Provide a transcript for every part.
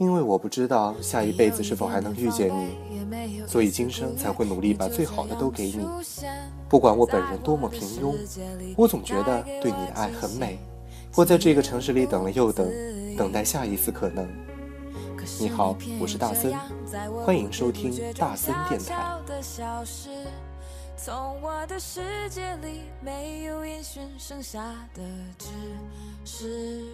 因为我不知道下一辈子是否还能遇见你，所以今生才会努力把最好的都给你。不管我本人多么平庸，我总觉得对你的爱很美。我在这个城市里等了又等，等待下一次可能。你好，我是大森，欢迎收听大森电台。从我的世界里没有音讯，剩下的只是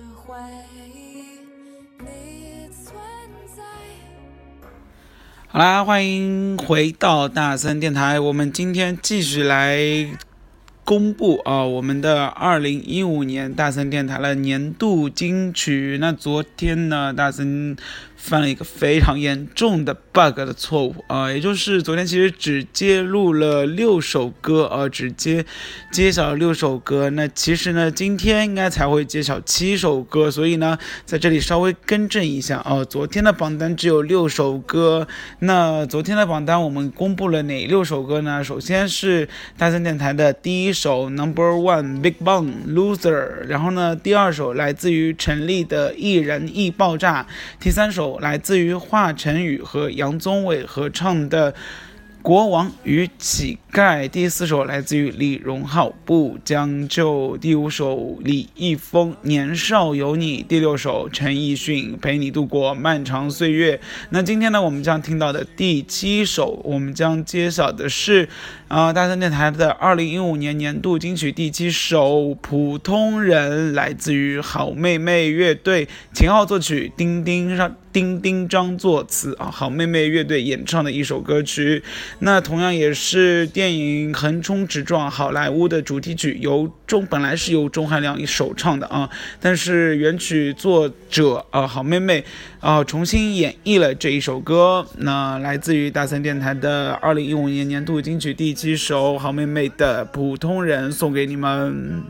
好啦，欢迎回到大森电台。我们今天继续来公布啊，我们的二零一五年大森电台的年度金曲。那昨天呢，大森。犯了一个非常严重的 bug 的错误啊，也就是昨天其实只揭露了六首歌啊，只揭揭晓了六首歌。那其实呢，今天应该才会揭晓七首歌，所以呢，在这里稍微更正一下啊，昨天的榜单只有六首歌。那昨天的榜单我们公布了哪六首歌呢？首先是大森电台的第一首 Number One Big Bang Loser，然后呢，第二首来自于陈粒的易燃易爆炸，第三首。来自于华晨宇和杨宗纬合唱的。国王与乞丐，第四首来自于李荣浩，不将就；第五首李易峰，年少有你；第六首陈奕迅，陪你度过漫长岁月。那今天呢，我们将听到的第七首，我们将揭晓的是，啊，大森电台的二零一五年年度金曲第七首《普通人》，来自于好妹妹乐队，秦昊作曲，丁丁上丁丁张作词啊，好妹妹乐队演唱的一首歌曲。那同样也是电影《横冲直撞好莱坞》的主题曲，由钟本来是由钟汉良一首唱的啊，但是原曲作者啊好妹妹啊重新演绎了这一首歌。那来自于大森电台的二零一五年年度金曲第几首好妹妹的《普通人》送给你们。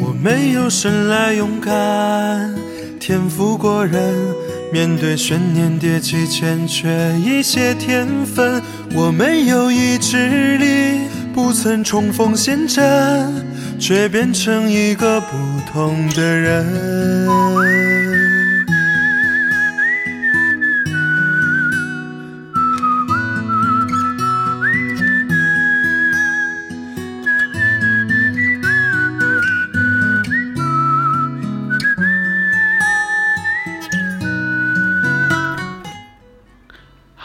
我没有生来勇敢，天赋过人。面对悬念迭起，欠缺一些天分。我没有意志力，不曾冲锋陷阵，却变成一个不同的人。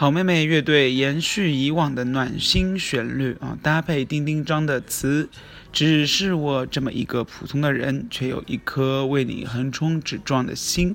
好妹妹乐队延续以往的暖心旋律啊，搭配丁丁张的词。只是我这么一个普通的人，却有一颗为你横冲直撞的心，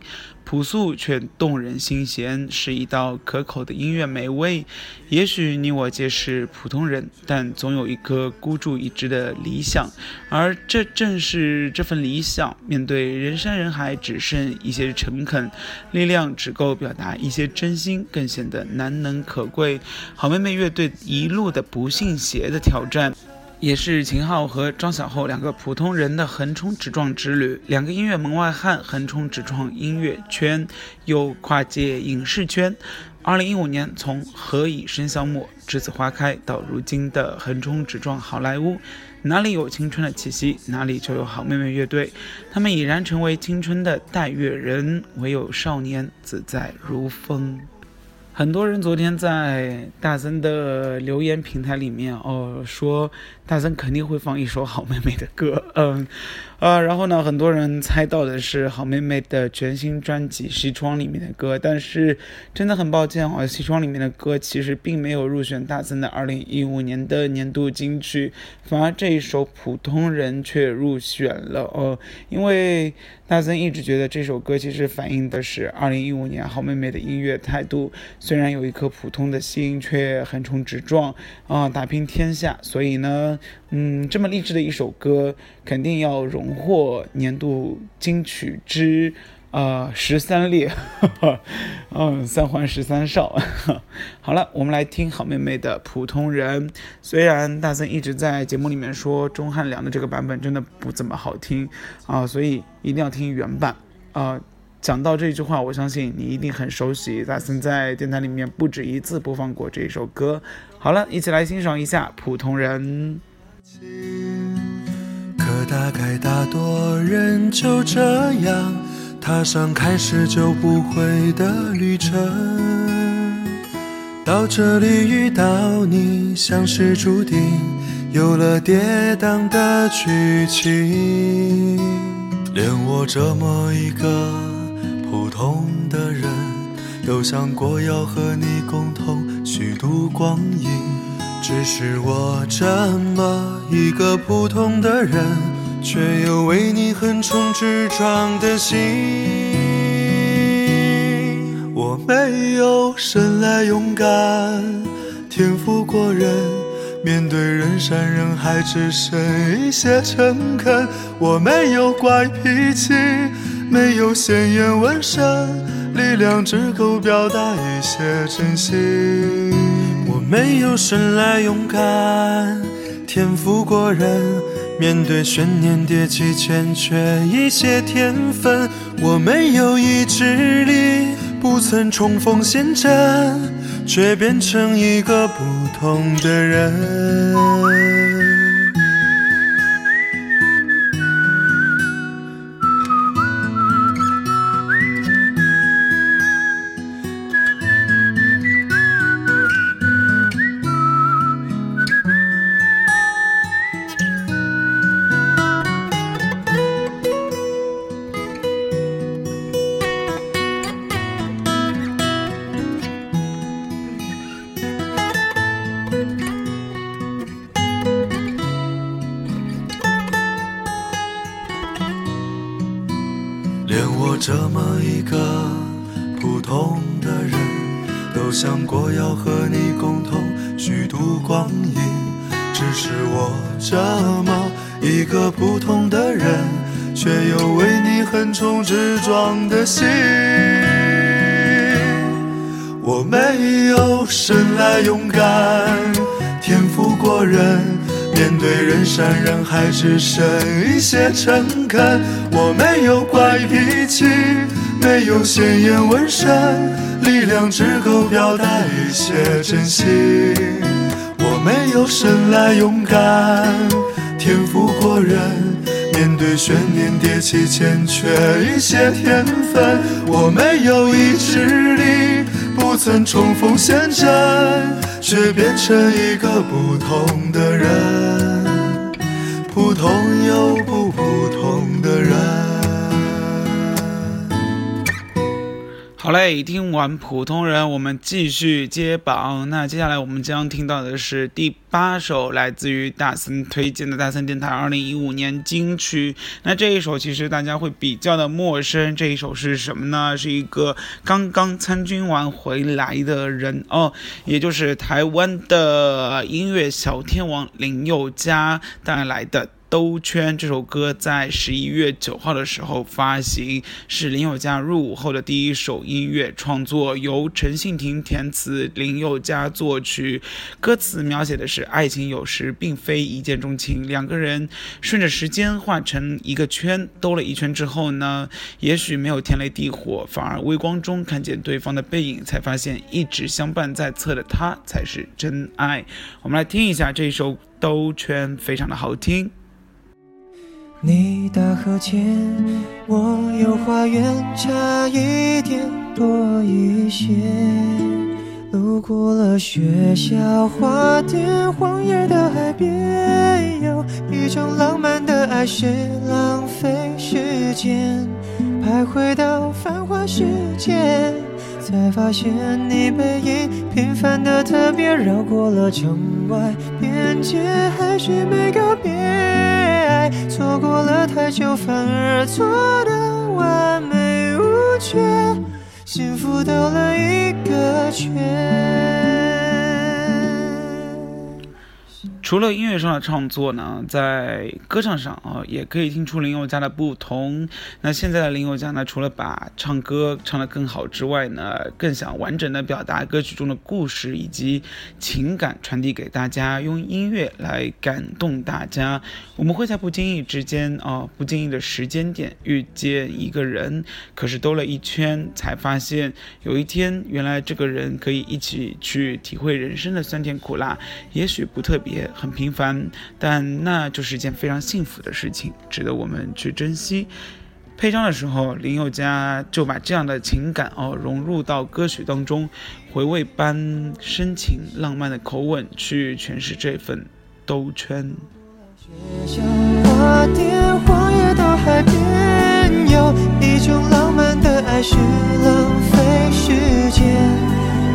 朴素却动人心弦，是一道可口的音乐美味。也许你我皆是普通人，但总有一颗孤注一掷的理想，而这正是这份理想。面对人山人海，只剩一些诚恳，力量只够表达一些真心，更显得难能可贵。好妹妹乐队一路的不信邪的挑战。也是秦昊和张小厚两个普通人的横冲直撞之旅，两个音乐门外汉横冲直撞音乐圈，又跨界影视圈。二零一五年，从何以笙箫默、栀子花开到如今的横冲直撞好莱坞，哪里有青春的气息，哪里就有好妹妹乐队。他们已然成为青春的代乐人，唯有少年自在如风。很多人昨天在大森的留言平台里面哦说，大森肯定会放一首好妹妹的歌，嗯，啊，然后呢，很多人猜到的是好妹妹的全新专辑《西窗》里面的歌，但是真的很抱歉哦，《西窗》里面的歌其实并没有入选大森的2015年的年度金曲，反而这一首《普通人》却入选了哦，因为大森一直觉得这首歌其实反映的是2015年好妹妹的音乐态度，虽然有一颗普通的心，却横冲直撞啊，打拼天下，所以呢。嗯，这么励志的一首歌，肯定要荣获年度金曲之呃十三列，嗯，三环十三少。好了，我们来听好妹妹的《普通人》。虽然大森一直在节目里面说钟汉良的这个版本真的不怎么好听啊，所以一定要听原版啊。讲到这句话，我相信你一定很熟悉，大森在电台里面不止一次播放过这首歌。好了，一起来欣赏一下《普通人》。可大概大多人就这样踏上开始就不回的旅程，到这里遇到你像是注定，有了跌宕的剧情。连我这么一个普通的人，都想过要和你共同虚度光阴。只是我这么一个普通的人，却有为你横冲直撞的心。我没有生来勇敢，天赋过人，面对人山人海只剩一些诚恳。我没有怪脾气，没有鲜艳纹身，力量只够表达一些真心。我没有生来勇敢，天赋过人，面对悬念迭起欠缺一些天分。我没有意志力，不曾冲锋陷阵，却变成一个不同的人。冲直撞的心。我没有生来勇敢，天赋过人。面对人山人海，只剩一些诚恳。我没有怪脾气，没有鲜艳纹身，力量只够表达一些真心。我没有生来勇敢，天赋过人，面对悬念迭起，欠缺一些天分。我没有意志力，不曾冲锋陷阵。却变成一个不同的人，普通又不好嘞，听完普通人，我们继续接榜。那接下来我们将听到的是第八首来自于大森推荐的大森电台二零一五年金曲。那这一首其实大家会比较的陌生，这一首是什么呢？是一个刚刚参军完回来的人哦，也就是台湾的音乐小天王林宥嘉带来的。兜圈这首歌在十一月九号的时候发行，是林宥嘉入伍后的第一首音乐创作，由陈信廷填词，林宥嘉作曲。歌词描写的是爱情有时并非一见钟情，两个人顺着时间画成一个圈，兜了一圈之后呢，也许没有天雷地火，反而微光中看见对方的背影，才发现一直相伴在侧的他才是真爱。我们来听一下这首兜圈，非常的好听。你大河前，我有花园，差一点多一些。路过了学校花店，荒野的海边，有一种浪漫的爱是浪费时间，徘徊到繁华世界，才发现你背影平凡的特别，绕过了城外边界，还是没告别，爱错过了太久，反而错得完美无缺。幸福兜了一个圈。除了音乐上的创作呢，在歌唱上啊，也可以听出林宥嘉的不同。那现在的林宥嘉呢，除了把唱歌唱得更好之外呢，更想完整的表达歌曲中的故事以及情感传递给大家，用音乐来感动大家。我们会在不经意之间啊，不经意的时间点遇见一个人，可是兜了一圈才发现，有一天原来这个人可以一起去体会人生的酸甜苦辣，也许不特别。很平凡，但那就是一件非常幸福的事情，值得我们去珍惜。配唱的时候，林宥嘉就把这样的情感哦融入到歌曲当中，回味般深情浪漫的口吻去诠释这份兜圈。学校花店，荒野到海边，有一种浪漫的爱是浪费时间，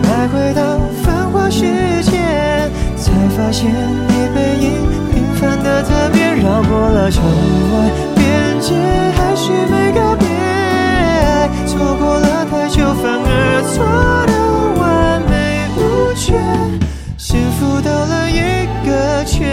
徘徊到繁华世界。才发现你背影平凡的特别，绕过了城外边界，还是没告别。爱错过了太久，反而错的完美无缺。幸福兜了一个圈，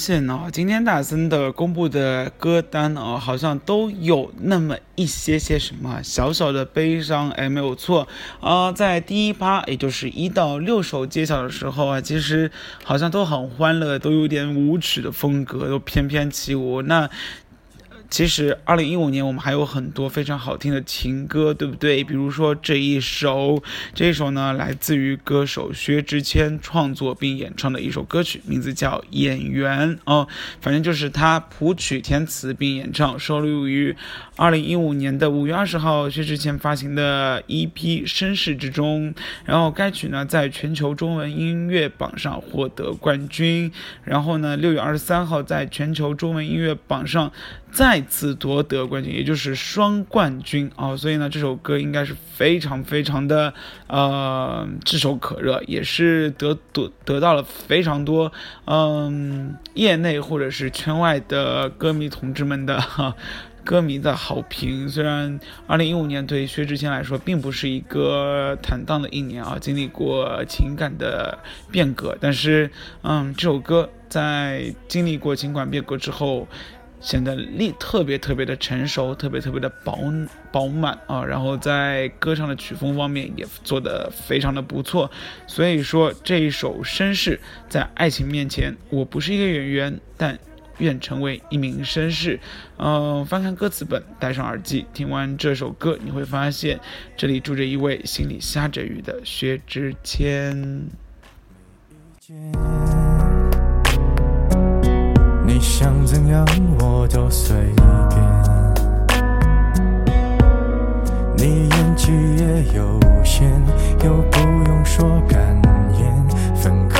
现哦？今天大森的公布的歌单哦，好像都有那么一些些什么小小的悲伤。哎，没有错啊，在第一趴，也就是一到六首揭晓的时候啊，其实好像都很欢乐，都有点舞曲的风格，都翩翩起舞。那其实，二零一五年我们还有很多非常好听的情歌，对不对？比如说这一首，这一首呢，来自于歌手薛之谦创作并演唱的一首歌曲，名字叫《演员》哦，反正就是他谱曲填词并演唱，收录于二零一五年的五月二十号薛之谦发行的 EP《绅士》之中。然后该曲呢，在全球中文音乐榜上获得冠军。然后呢，六月二十三号在全球中文音乐榜上。再次夺得冠军，也就是双冠军啊！所以呢，这首歌应该是非常非常的呃炙手可热，也是得得得到了非常多嗯业内或者是圈外的歌迷同志们的哈歌迷的好评。虽然二零一五年对薛之谦来说并不是一个坦荡的一年啊，经历过情感的变革，但是嗯，这首歌在经历过情感变革之后。显得力特别特别的成熟，特别特别的饱饱满啊！然后在歌唱的曲风方面也做得非常的不错，所以说这一首绅士在爱情面前，我不是一个演员，但愿成为一名绅士。嗯，翻看歌词本，戴上耳机，听完这首歌，你会发现这里住着一位心里下着雨的薛之谦。你想怎样我都随便。你演技也有限，又不用说感言，分开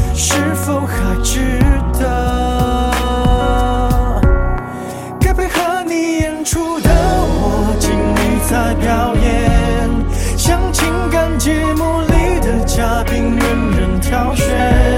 是否还值得？该配合你演出的我尽力在表演，像情感节目里的嘉宾任人挑选。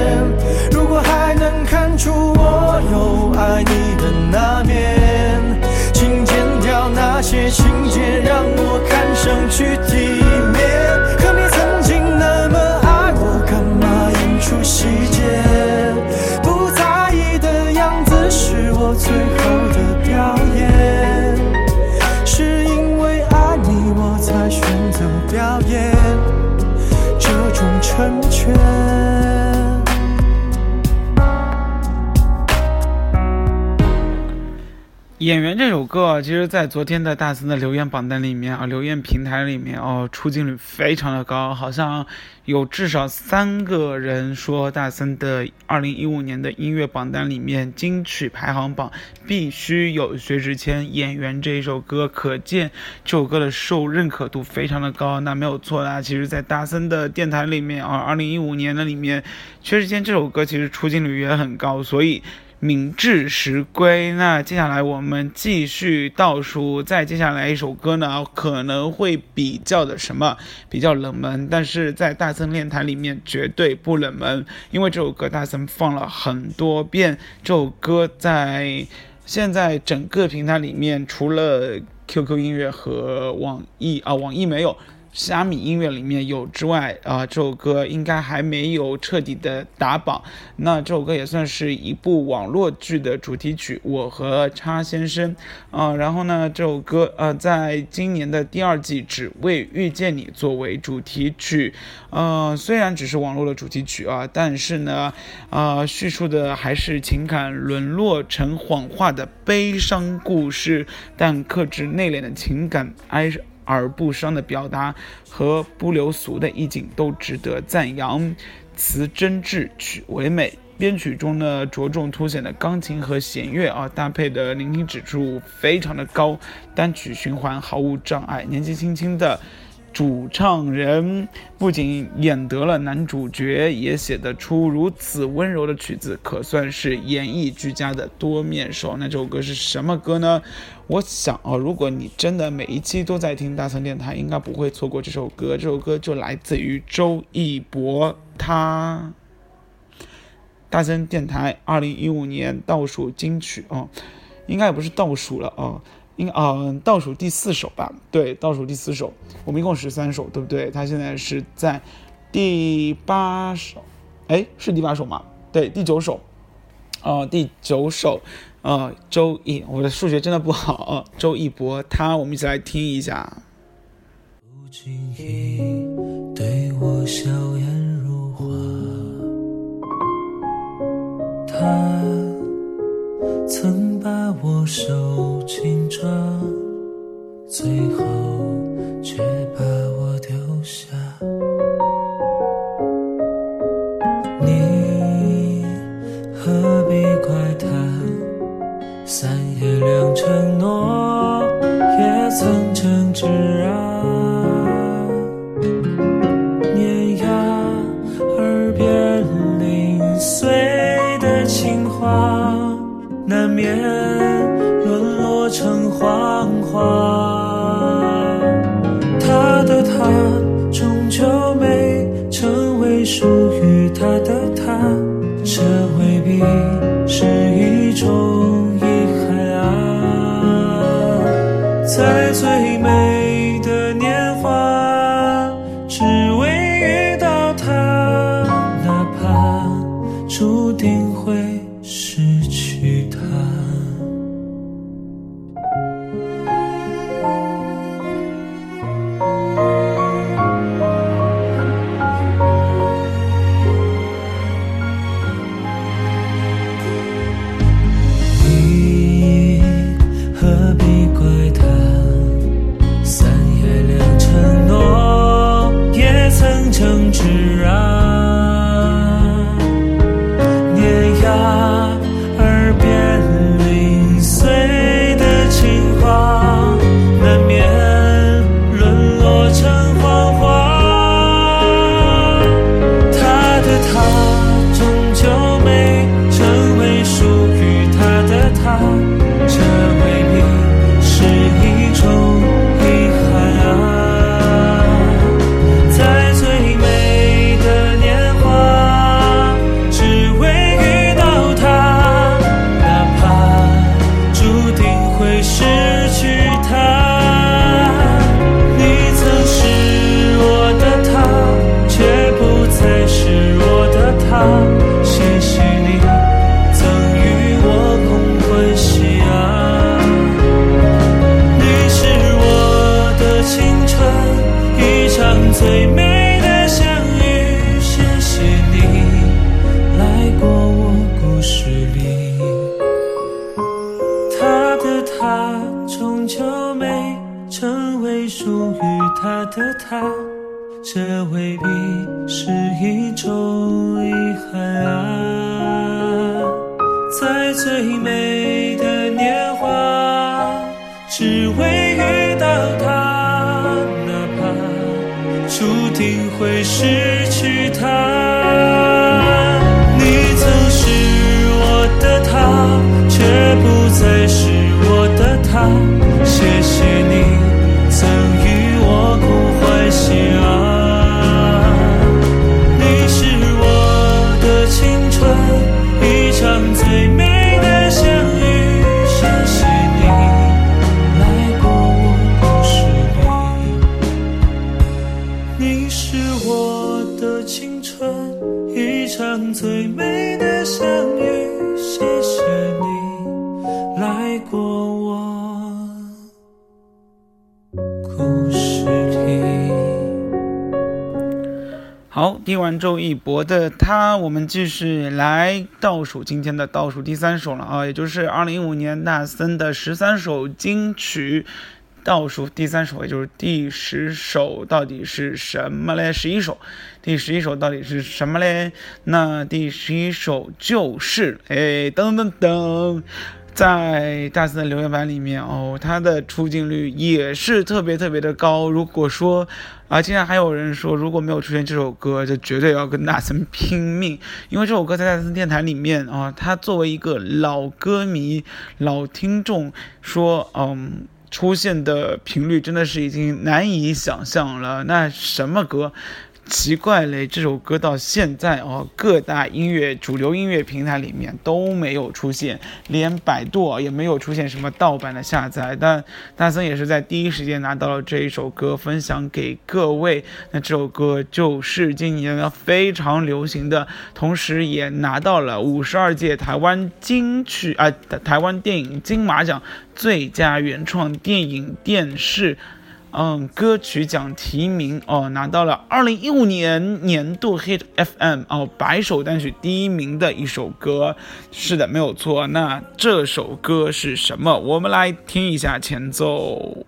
演员这首歌，其实，在昨天的大森的留言榜单里面啊，留言平台里面哦，出镜率非常的高，好像有至少三个人说大森的二零一五年的音乐榜单里面金曲排行榜必须有薛之谦《演员》这一首歌，可见这首歌的受认可度非常的高。那没有错啦，其实，在大森的电台里面啊，二零一五年的里面，薛之谦这首歌其实出镜率也很高，所以。名至实归。那接下来我们继续倒数，再接下来一首歌呢，可能会比较的什么比较冷门，但是在大森电台里面绝对不冷门，因为这首歌大森放了很多遍。这首歌在现在整个平台里面，除了 QQ 音乐和网易啊，网易没有。虾米音乐里面有之外啊，这首歌应该还没有彻底的打榜。那这首歌也算是一部网络剧的主题曲，《我和叉先生》啊。然后呢，这首歌呃，在今年的第二季《只为遇见你》作为主题曲，呃，虽然只是网络的主题曲啊，但是呢，啊，叙述的还是情感沦落成谎话的悲伤故事，但克制内敛的情感哀。而不伤的表达和不留俗的意境都值得赞扬，词真挚，曲唯美。编曲中呢，着重凸显的钢琴和弦乐啊，搭配的聆听指数非常的高，单曲循环毫无障碍。年纪轻轻的。主唱人不仅演得了男主角，也写得出如此温柔的曲子，可算是演绎俱佳的多面手。那这首歌是什么歌呢？我想啊，如果你真的每一期都在听大森电台，应该不会错过这首歌。这首歌就来自于周一博，他大森电台二零一五年倒数金曲哦，应该也不是倒数了啊。应嗯，倒数第四首吧，对，倒数第四首，我们一共十三首，对不对？他现在是在第八首，哎，是第八首吗？对，第九首，哦，第九首，呃，周一，我的数学真的不好，周一博，他，我们一起来听一下。不经意对我笑颜如花，他。曾把我手紧抓，最后最美的年华，只为遇到他，哪怕注定会失去他。你曾是我的他，听完周一博的他，我们继续来倒数今天的倒数第三首了啊，也就是二零一五年纳森的十三首金曲。倒数第三首，也就是第十首，到底是什么嘞？十一首，第十一首到底是什么嘞？那第十一首就是，哎，噔噔噔，在大森的留言板里面哦，他的出镜率也是特别特别的高。如果说啊，竟然还有人说，如果没有出现这首歌，就绝对要跟大森拼命，因为这首歌在大森电台里面啊，他作为一个老歌迷、老听众说，嗯。出现的频率真的是已经难以想象了。那什么歌？奇怪嘞，这首歌到现在哦，各大音乐主流音乐平台里面都没有出现，连百度也没有出现什么盗版的下载。但大森也是在第一时间拿到了这一首歌，分享给各位。那这首歌就是今年非常流行的，同时也拿到了五十二届台湾金曲啊、台湾电影金马奖最佳原创电影电视。嗯，歌曲奖提名哦，拿到了二零一五年年度 Hit FM 哦百首单曲第一名的一首歌，是的，没有错。那这首歌是什么？我们来听一下前奏。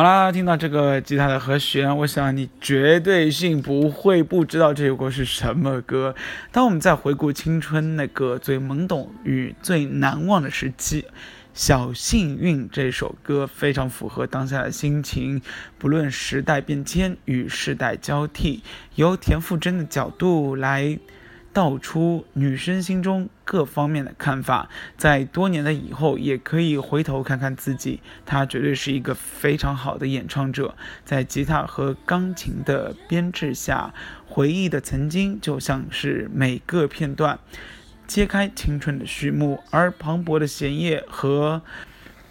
好啦，听到这个吉他的和弦，我想你绝对性不会不知道这首歌是什么歌。当我们在回顾青春那个最懵懂与最难忘的时期，《小幸运》这首歌非常符合当下的心情。不论时代变迁与世代交替，由田馥甄的角度来。道出女生心中各方面的看法，在多年的以后，也可以回头看看自己，她绝对是一个非常好的演唱者。在吉他和钢琴的编制下，回忆的曾经就像是每个片段，揭开青春的序幕，而磅礴的弦乐和。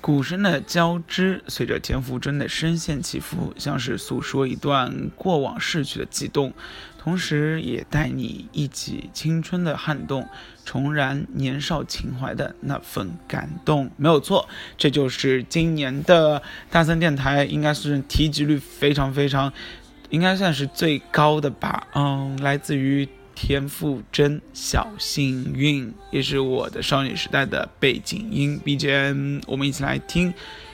鼓声的交织，随着田馥甄的声线起伏，像是诉说一段过往逝去的悸动，同时也带你一起青春的撼动，重燃年少情怀的那份感动。没有错，这就是今年的大森电台，应该是提及率非常非常，应该算是最高的吧。嗯，来自于。田馥甄《小幸运》也是我的少女时代的背景音 BGM，我们一起来听，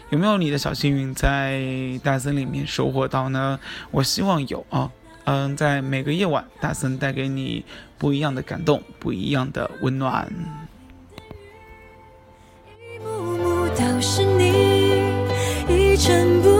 有没有你的小幸运在大森里面收获到呢？我希望有啊，嗯，在每个夜晚，大森带给你不一样的感动，不一样的温暖。一幕幕都是你，一尘不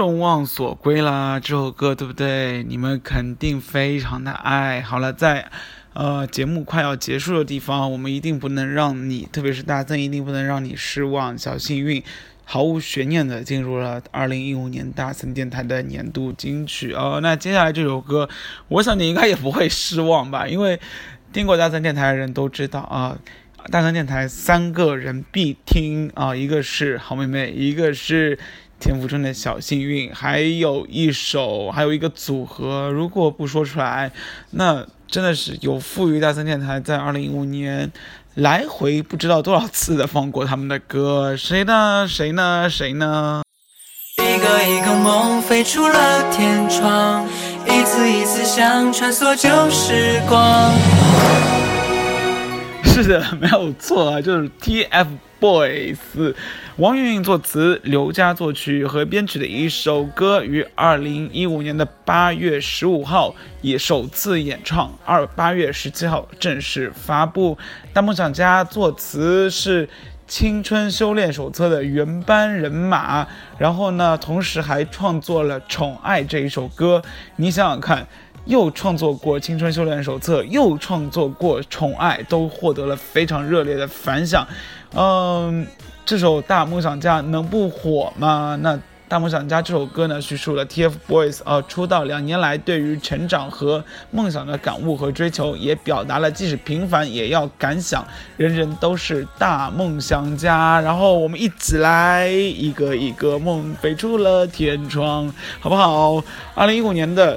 众望所归啦，这首歌对不对？你们肯定非常的爱好了，在呃节目快要结束的地方，我们一定不能让你，特别是大森，一定不能让你失望。小幸运，毫无悬念的进入了二零一五年大森电台的年度金曲哦。那接下来这首歌，我想你应该也不会失望吧？因为听过大森电台的人都知道啊，大森电台三个人必听啊，一个是好妹妹，一个是。田馥甄的小幸运，还有一首，还有一个组合，如果不说出来，那真的是有富于大森电台在二零一五年来回不知道多少次的放过他们的歌，谁呢？谁呢？谁呢？一个一个梦飞出了天窗，一次一次想穿梭旧时光。是的，没有错啊，就是 TFBOYS，王云云作词，刘佳作曲和编曲的一首歌，于二零一五年的八月十五号也首次演唱，二八月十七号正式发布。大梦想家作词是。青春修炼手册的原班人马，然后呢，同时还创作了《宠爱》这一首歌。你想想看，又创作过《青春修炼手册》，又创作过《宠爱》，都获得了非常热烈的反响。嗯，这首《大梦想家》能不火吗？那。大梦想家这首歌呢，叙述了 TFBOYS 呃出道两年来对于成长和梦想的感悟和追求，也表达了即使平凡也要敢想，人人都是大梦想家。然后我们一起来，一个一个梦飞出了天窗，好不好？二零一五年的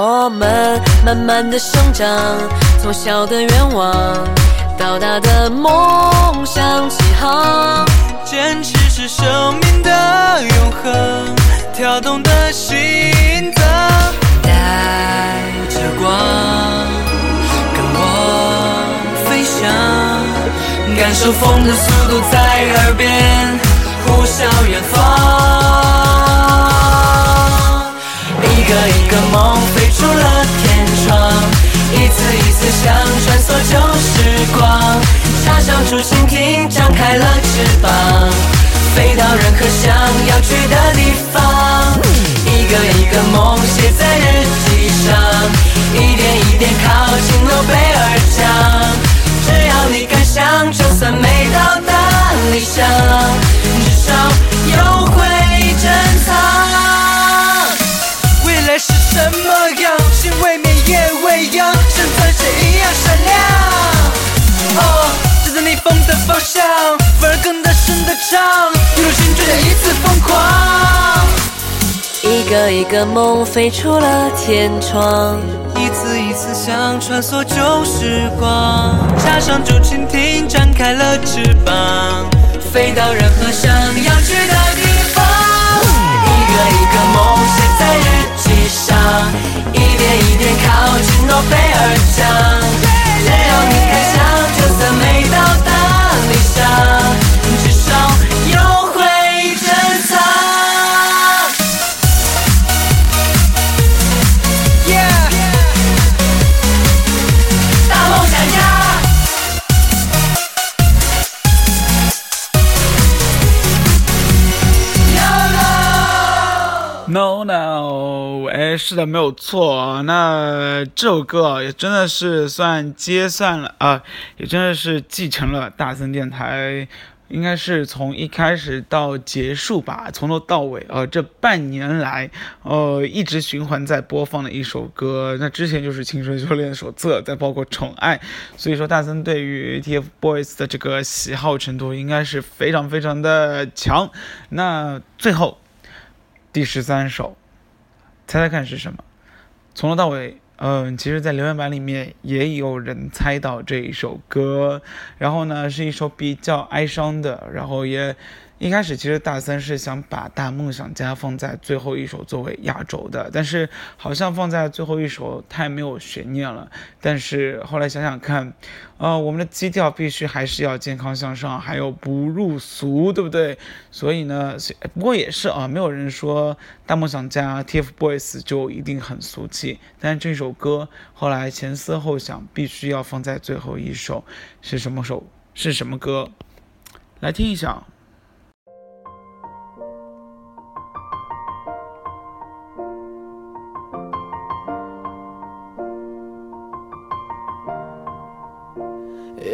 我们慢慢的生长，从小的愿望到大的梦想起航。坚持是生命的永恒，跳动的心脏。带着光，跟我飞翔，感受风的速度在耳边呼啸远方。一个一个梦飞出了天窗，一次一次想穿梭旧时光，插上竹蜻蜓，张开了翅膀，飞到任何想要去的地方。一个一个梦写在日记上，一点一点靠近诺贝尔奖。只要你敢想，就算没到达理想，至少有会什么样？心未眠，夜未央，像钻石一样闪亮。哦，站在逆风的方向，反而更大声的唱，一路心追的一次疯狂。一个一个梦飞出了天窗，一次一次想穿梭旧时光，插上竹蜻蜓，展开了翅膀，飞到任何想要去的上，一点一点靠近诺贝尔奖。是的，没有错。那这首歌，也真的是算接算了啊，也真的是继承了大森电台。应该是从一开始到结束吧，从头到尾，呃，这半年来，呃，一直循环在播放的一首歌。那之前就是《青春修炼手册》，再包括《宠爱》，所以说大森对于 TFBOYS 的这个喜好程度应该是非常非常的强。那最后。第十三首，猜猜看是什么？从头到尾，嗯，其实，在留言板里面也有人猜到这一首歌。然后呢，是一首比较哀伤的，然后也。一开始其实大森是想把大梦想家放在最后一首作为压轴的，但是好像放在最后一首太没有悬念了。但是后来想想看，呃，我们的基调必须还是要健康向上，还有不入俗，对不对？所以呢，不过也是啊，没有人说大梦想家 TFBOYS 就一定很俗气。但这首歌后来前思后想，必须要放在最后一首，是什么首？是什么歌？来听一下。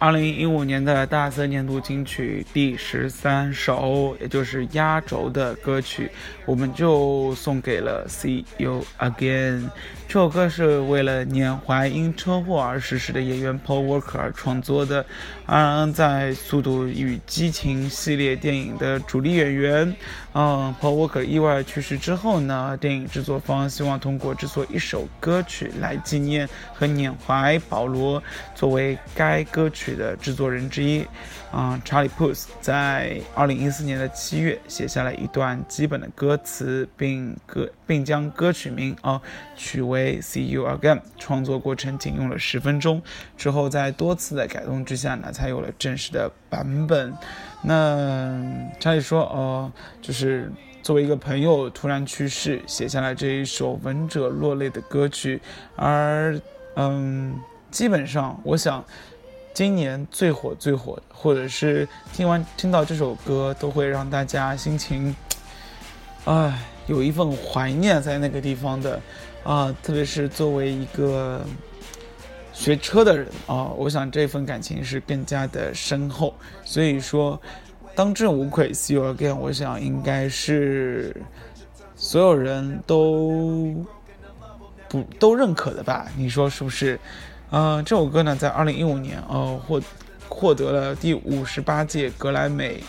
二零一五年的大森年度金曲第十三首，也就是压轴的歌曲，我们就送给了《See You Again》。这首歌是为了缅怀因车祸而逝世的演员 Paul Walker 而创作的。嗯，在《速度与激情》系列电影的主力演员，嗯，Paul Walker 意外去世之后呢，电影制作方希望通过制作一首歌曲来纪念和缅怀保罗，作为该歌曲的制作人之一。啊、查理·普斯在二零一四年的七月写下了一段基本的歌词，并歌并将歌曲名啊、取为《See You Again》。创作过程仅用了十分钟，之后在多次的改动之下呢，才有了正式的版本。那查理说，哦、就是作为一个朋友突然去世，写下了这一首闻者落泪的歌曲，而嗯，基本上我想。今年最火最火，或者是听完听到这首歌，都会让大家心情，唉，有一份怀念在那个地方的，啊，特别是作为一个学车的人啊，我想这份感情是更加的深厚。所以说，当之无愧，See You Again，我想应该是所有人都不都认可的吧？你说是不是？呃，这首歌呢，在二零一五年，呃，获获得了第五十八届格莱美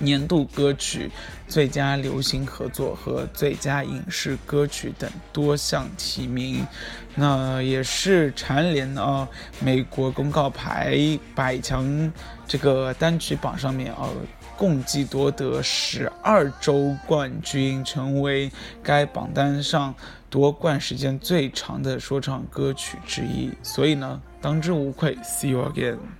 年度歌曲、最佳流行合作和最佳影视歌曲等多项提名。那也是蝉联啊、美国公告牌百强这个单曲榜上面啊。共计夺得十二周冠军，成为该榜单上夺冠时间最长的说唱歌曲之一。所以呢，当之无愧。See you again。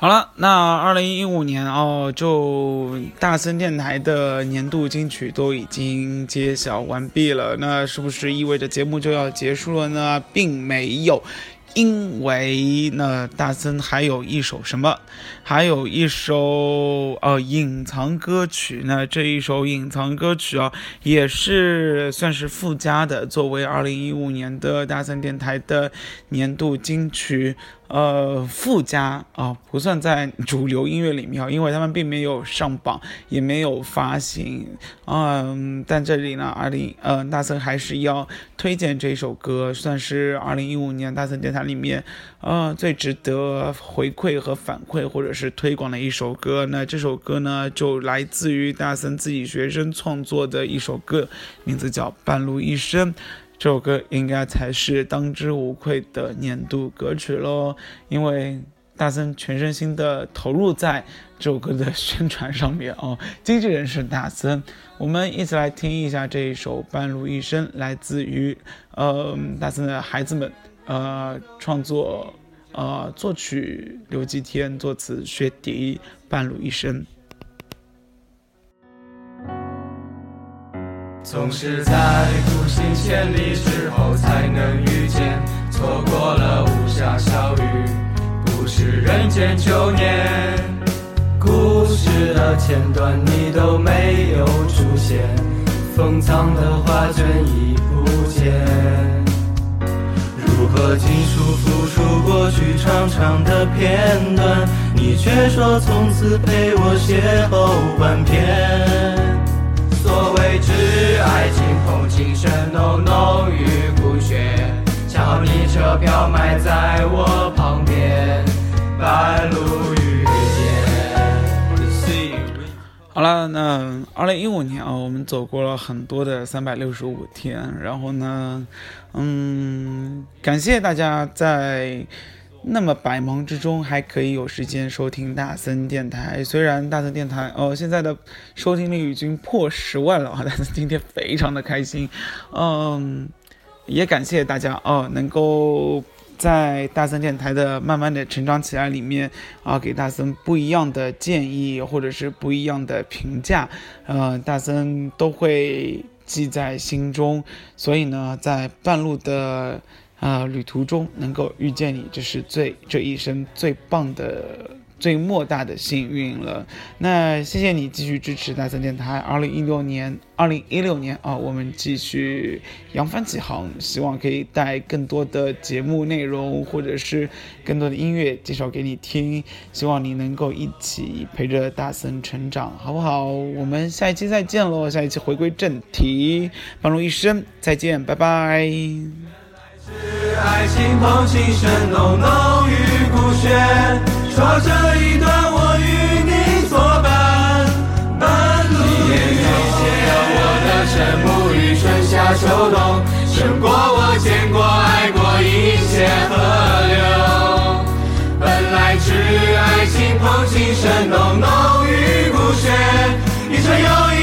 好了，那二零一五年哦，就大森电台的年度金曲都已经揭晓完毕了。那是不是意味着节目就要结束了呢？并没有，因为那大森还有一首什么？还有一首呃隐藏歌曲。那这一首隐藏歌曲啊，也是算是附加的，作为二零一五年的大森电台的年度金曲。呃，附加啊，不算在主流音乐里面啊，因为他们并没有上榜，也没有发行，嗯，但这里呢，二零呃大森还是要推荐这首歌，算是二零一五年大森电台里面，呃，最值得回馈和反馈或者是推广的一首歌。那这首歌呢，就来自于大森自己学生创作的一首歌，名字叫《半路一生》。这首歌应该才是当之无愧的年度歌曲喽，因为大森全身心的投入在这首歌的宣传上面哦。经纪人是大森，我们一起来听一下这一首《半路一生》，来自于呃大森的孩子们，呃创作呃作曲刘继天，作词薛迪，《半路一生》。总是在孤行千里之后才能遇见，错过了无暇小雨，不是人间旧年。故事的前段你都没有出现，封藏的画卷已不见。如何尽数复述过去长长的片段，你却说从此陪我邂逅万篇。所谓挚爱，情同情深，浓浓于骨血。恰好你车票埋在我旁边，半路遇见。好了，那二零一五年啊，我们走过了很多的三百六十五天，然后呢，嗯，感谢大家在那么百忙之中还可以有时间收听大森电台。虽然大森电台哦现在的收听率已经破十万了啊，但是今天非常的开心，嗯，也感谢大家哦，能够。在大森电台的慢慢的成长起来里面啊，给大森不一样的建议或者是不一样的评价，呃，大森都会记在心中。所以呢，在半路的啊旅途中能够遇见你，这是最这一生最棒的。最莫大的幸运了。那谢谢你继续支持大森电台。二零一六年、二零一六年啊，我们继续扬帆起航，希望可以带更多的节目内容，或者是更多的音乐介绍给你听。希望你能够一起陪着大森成长，好不好？我们下一期再见喽！下一期回归正题，半路一生再见，拜拜。爱情同情深，浓浓于骨血。说这一段，我与你作伴，半路遇见我的沉默与春夏秋冬，胜过我见过爱过一切河流。本来挚爱情同情深，浓浓于骨血，一程又一。